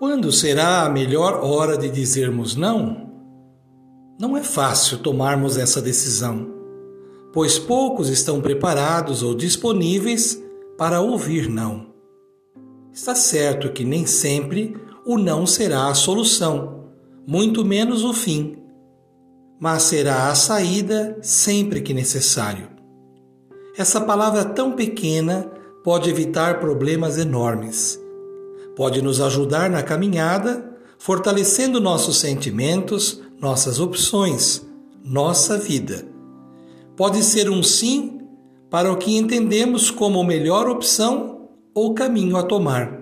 Quando será a melhor hora de dizermos não? Não é fácil tomarmos essa decisão, pois poucos estão preparados ou disponíveis para ouvir não. Está certo que nem sempre o não será a solução, muito menos o fim, mas será a saída sempre que necessário. Essa palavra tão pequena pode evitar problemas enormes pode nos ajudar na caminhada, fortalecendo nossos sentimentos, nossas opções, nossa vida. Pode ser um sim para o que entendemos como melhor opção ou caminho a tomar.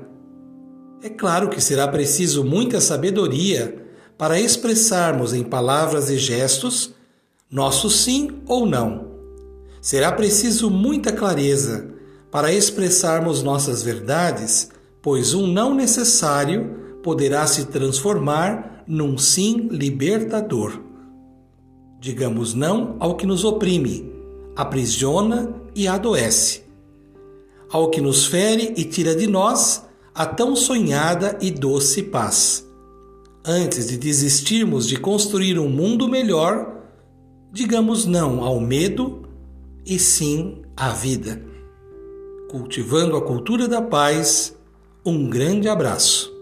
É claro que será preciso muita sabedoria para expressarmos em palavras e gestos nosso sim ou não. Será preciso muita clareza para expressarmos nossas verdades pois um não necessário poderá se transformar num sim libertador. Digamos não ao que nos oprime, aprisiona e adoece, ao que nos fere e tira de nós a tão sonhada e doce paz. Antes de desistirmos de construir um mundo melhor, digamos não ao medo e sim à vida. Cultivando a cultura da paz um grande abraço.